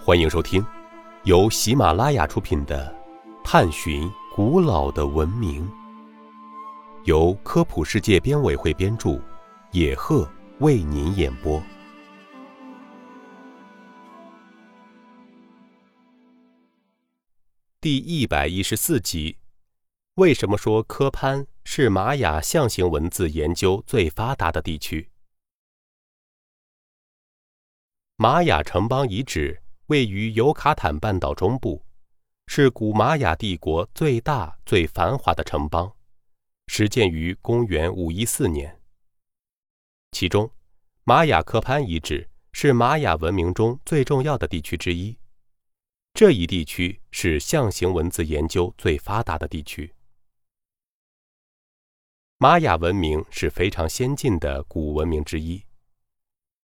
欢迎收听由喜马拉雅出品的《探寻古老的文明》，由科普世界编委会编著，野鹤为您演播。第一百一十四集：为什么说科潘是玛雅象形文字研究最发达的地区？玛雅城邦遗址位于尤卡坦半岛中部，是古玛雅帝国最大、最繁华的城邦，始建于公元五一四年。其中，玛雅科潘遗址是玛雅文明中最重要的地区之一。这一地区是象形文字研究最发达的地区。玛雅文明是非常先进的古文明之一。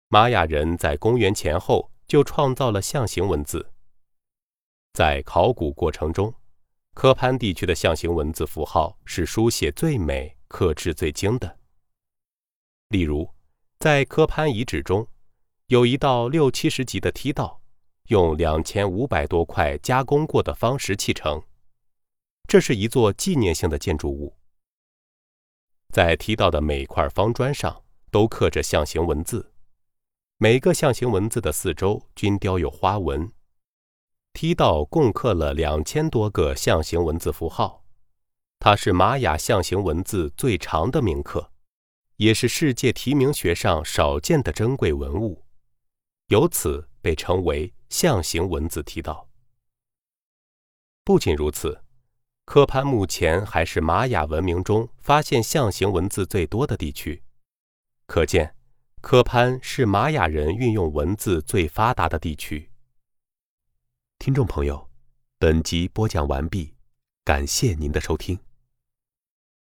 玛雅人在公元前后就创造了象形文字。在考古过程中，科潘地区的象形文字符号是书写最美、刻制最精的。例如，在科潘遗址中，有一道六七十级的梯道，用两千五百多块加工过的方石砌成。这是一座纪念性的建筑物。在梯道的每块方砖上都刻着象形文字。每个象形文字的四周均雕有花纹。梯道共刻了两千多个象形文字符号，它是玛雅象形文字最长的铭刻，也是世界题名学上少见的珍贵文物，由此被称为象形文字梯道。不仅如此，科潘目前还是玛雅文明中发现象形文字最多的地区，可见。科潘是玛雅人运用文字最发达的地区。听众朋友，本集播讲完毕，感谢您的收听。